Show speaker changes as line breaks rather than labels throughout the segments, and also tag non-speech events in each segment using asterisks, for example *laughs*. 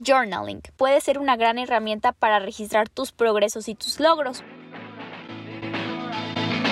Journaling puede ser una gran herramienta para registrar tus progresos y tus logros.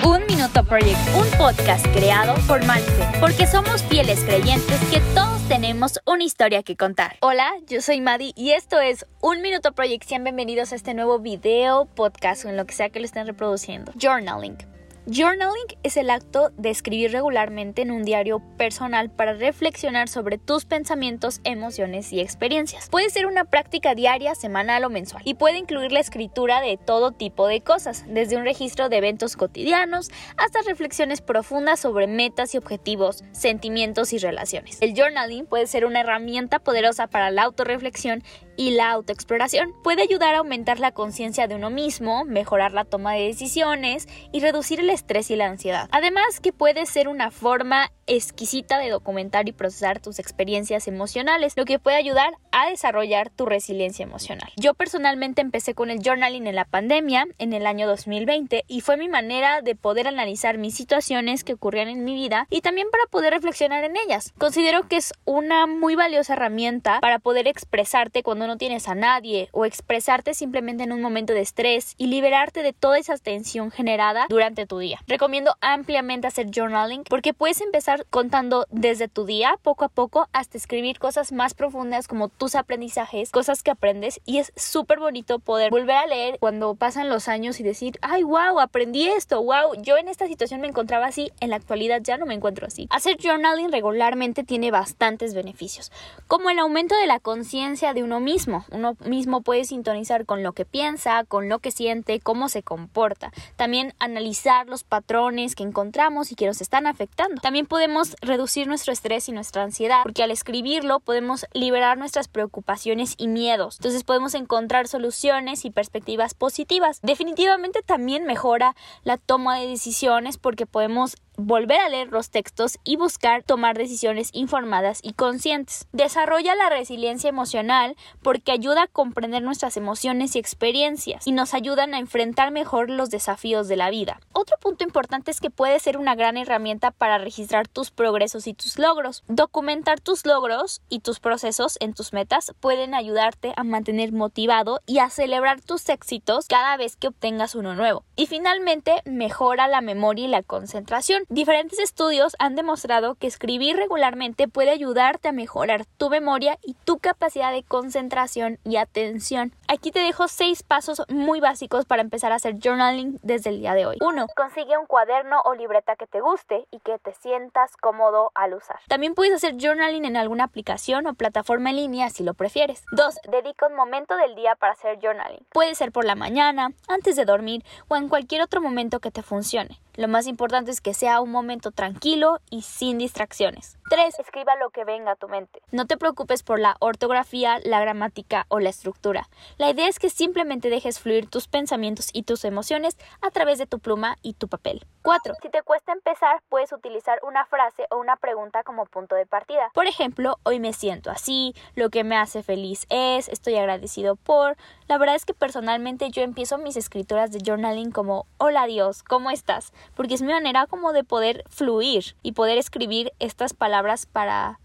Un Minuto Project, un podcast creado por Malfe, porque somos fieles creyentes que todos tenemos una historia que contar. Hola, yo soy Maddie y esto es Un Minuto Project. Sean bienvenidos a este nuevo video, podcast o en lo que sea que lo estén reproduciendo. Journaling. Journaling es el acto de escribir regularmente en un diario personal para reflexionar sobre tus pensamientos, emociones y experiencias. Puede ser una práctica diaria, semanal o mensual y puede incluir la escritura de todo tipo de cosas, desde un registro de eventos cotidianos hasta reflexiones profundas sobre metas y objetivos, sentimientos y relaciones. El journaling puede ser una herramienta poderosa para la autorreflexión y la autoexploración. Puede ayudar a aumentar la conciencia de uno mismo, mejorar la toma de decisiones y reducir el estrés y la ansiedad. Además que puede ser una forma exquisita de documentar y procesar tus experiencias emocionales, lo que puede ayudar a desarrollar tu resiliencia emocional. Yo personalmente empecé con el journaling en la pandemia en el año 2020 y fue mi manera de poder analizar mis situaciones que ocurrían en mi vida y también para poder reflexionar en ellas. Considero que es una muy valiosa herramienta para poder expresarte cuando no tienes a nadie o expresarte simplemente en un momento de estrés y liberarte de toda esa tensión generada durante tu día. Recomiendo ampliamente hacer journaling porque puedes empezar contando desde tu día poco a poco hasta escribir cosas más profundas como tus aprendizajes, cosas que aprendes y es súper bonito poder volver a leer cuando pasan los años y decir, ay, wow, aprendí esto, wow, yo en esta situación me encontraba así, en la actualidad ya no me encuentro así. Hacer journaling regularmente tiene bastantes beneficios, como el aumento de la conciencia de uno mismo. Uno mismo puede sintonizar con lo que piensa, con lo que siente, cómo se comporta. También analizar los patrones que encontramos y que nos están afectando. También podemos reducir nuestro estrés y nuestra ansiedad, porque al escribirlo podemos liberar nuestras preocupaciones y miedos. Entonces podemos encontrar soluciones y perspectivas positivas. Definitivamente también mejora la toma de decisiones porque podemos volver a leer los textos y buscar tomar decisiones informadas y conscientes. Desarrolla la resiliencia emocional porque ayuda a comprender nuestras emociones y experiencias y nos ayudan a enfrentar mejor los desafíos de la vida. Otro punto importante es que puede ser una gran herramienta para registrar tus progresos y tus logros. Documentar tus logros y tus procesos en tus metas pueden ayudarte a mantener motivado y a celebrar tus éxitos cada vez que obtengas uno nuevo. Y finalmente, mejora la memoria y la concentración. Diferentes estudios han demostrado que escribir regularmente puede ayudarte a mejorar tu memoria y tu capacidad de concentración y atención. Aquí te dejo seis pasos muy básicos para empezar a hacer journaling desde el día de hoy. 1. Consigue un cuaderno o libreta que te guste y que te sientas cómodo al usar. También puedes hacer journaling en alguna aplicación o plataforma en línea si lo prefieres. 2. Dedica un momento del día para hacer journaling. Puede ser por la mañana, antes de dormir o en cualquier otro momento que te funcione. Lo más importante es que sea un momento tranquilo y sin distracciones. 3. Escriba lo que venga a tu mente. No te preocupes por la ortografía, la gramática o la estructura. La idea es que simplemente dejes fluir tus pensamientos y tus emociones a través de tu pluma y tu papel. 4. Si te cuesta empezar, puedes utilizar una frase o una pregunta como punto de partida. Por ejemplo, hoy me siento así, lo que me hace feliz es, estoy agradecido por. La verdad es que personalmente yo empiezo mis escrituras de journaling como hola Dios, ¿cómo estás? Porque es mi manera como de poder fluir y poder escribir estas palabras para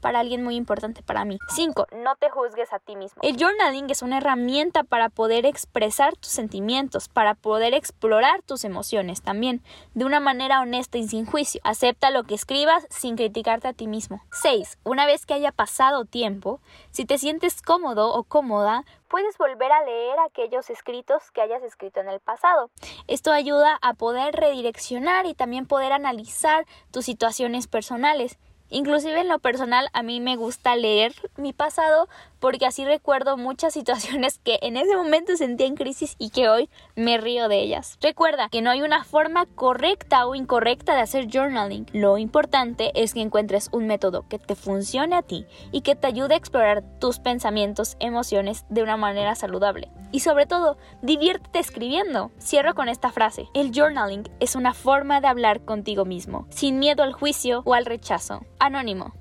para alguien muy importante para mí. 5. No te juzgues a ti mismo. El journaling es una herramienta para poder expresar tus sentimientos, para poder explorar tus emociones también, de una manera honesta y sin juicio. Acepta lo que escribas sin criticarte a ti mismo. 6. Una vez que haya pasado tiempo, si te sientes cómodo o cómoda, puedes volver a leer aquellos escritos que hayas escrito en el pasado. Esto ayuda a poder redireccionar y también poder analizar tus situaciones personales Inclusive en lo personal a mí me gusta leer mi pasado porque así recuerdo muchas *laughs* situaciones que en ese momento sentía en crisis y que hoy me río de ellas. Recuerda que no hay una forma correcta o incorrecta de hacer journaling. Lo importante es que encuentres un método que te funcione a ti y que te ayude a explorar tus pensamientos, emociones de una manera saludable. Y sobre todo, diviértete escribiendo. Cierro con esta frase. El journaling es una forma de hablar contigo mismo, sin miedo al juicio o al rechazo. Anónimo.